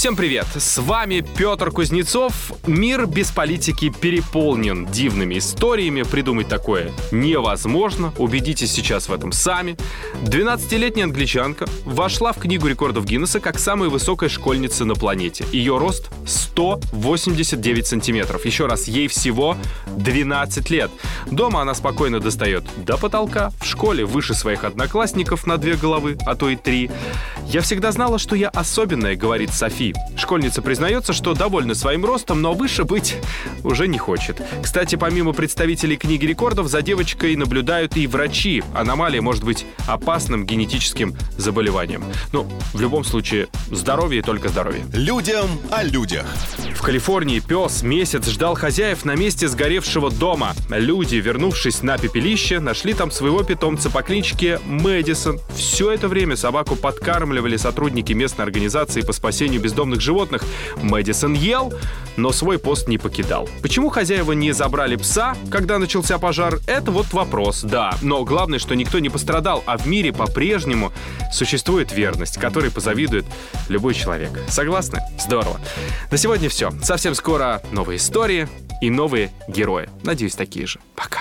Всем привет! С вами Петр Кузнецов. Мир без политики переполнен дивными историями. Придумать такое невозможно. Убедитесь сейчас в этом сами. 12-летняя англичанка вошла в книгу рекордов Гиннесса как самая высокая школьница на планете. Ее рост 189 сантиметров. Еще раз, ей всего 12 лет. Дома она спокойно достает до потолка. В школе выше своих одноклассников на две головы, а то и три. «Я всегда знала, что я особенная», — говорит Школьница признается, что довольна своим ростом, но выше быть уже не хочет. Кстати, помимо представителей книги рекордов, за девочкой наблюдают и врачи. Аномалия может быть опасным генетическим заболеванием. Но ну, в любом случае, здоровье и только здоровье. Людям о людях. В Калифорнии пес месяц ждал хозяев на месте сгоревшего дома. Люди, вернувшись на пепелище, нашли там своего питомца по кличке Мэдисон. Все это время собаку подкармливали сотрудники местной организации по спасению бездомных животных. Мэдисон ел, но свой пост не покидал. Почему хозяева не забрали пса, когда начался пожар, это вот вопрос, да. Но главное, что никто не пострадал, а в мире по-прежнему существует верность, которой позавидует любой человек. Согласны? Здорово. На сегодня все. Совсем скоро новые истории и новые герои. Надеюсь, такие же. Пока.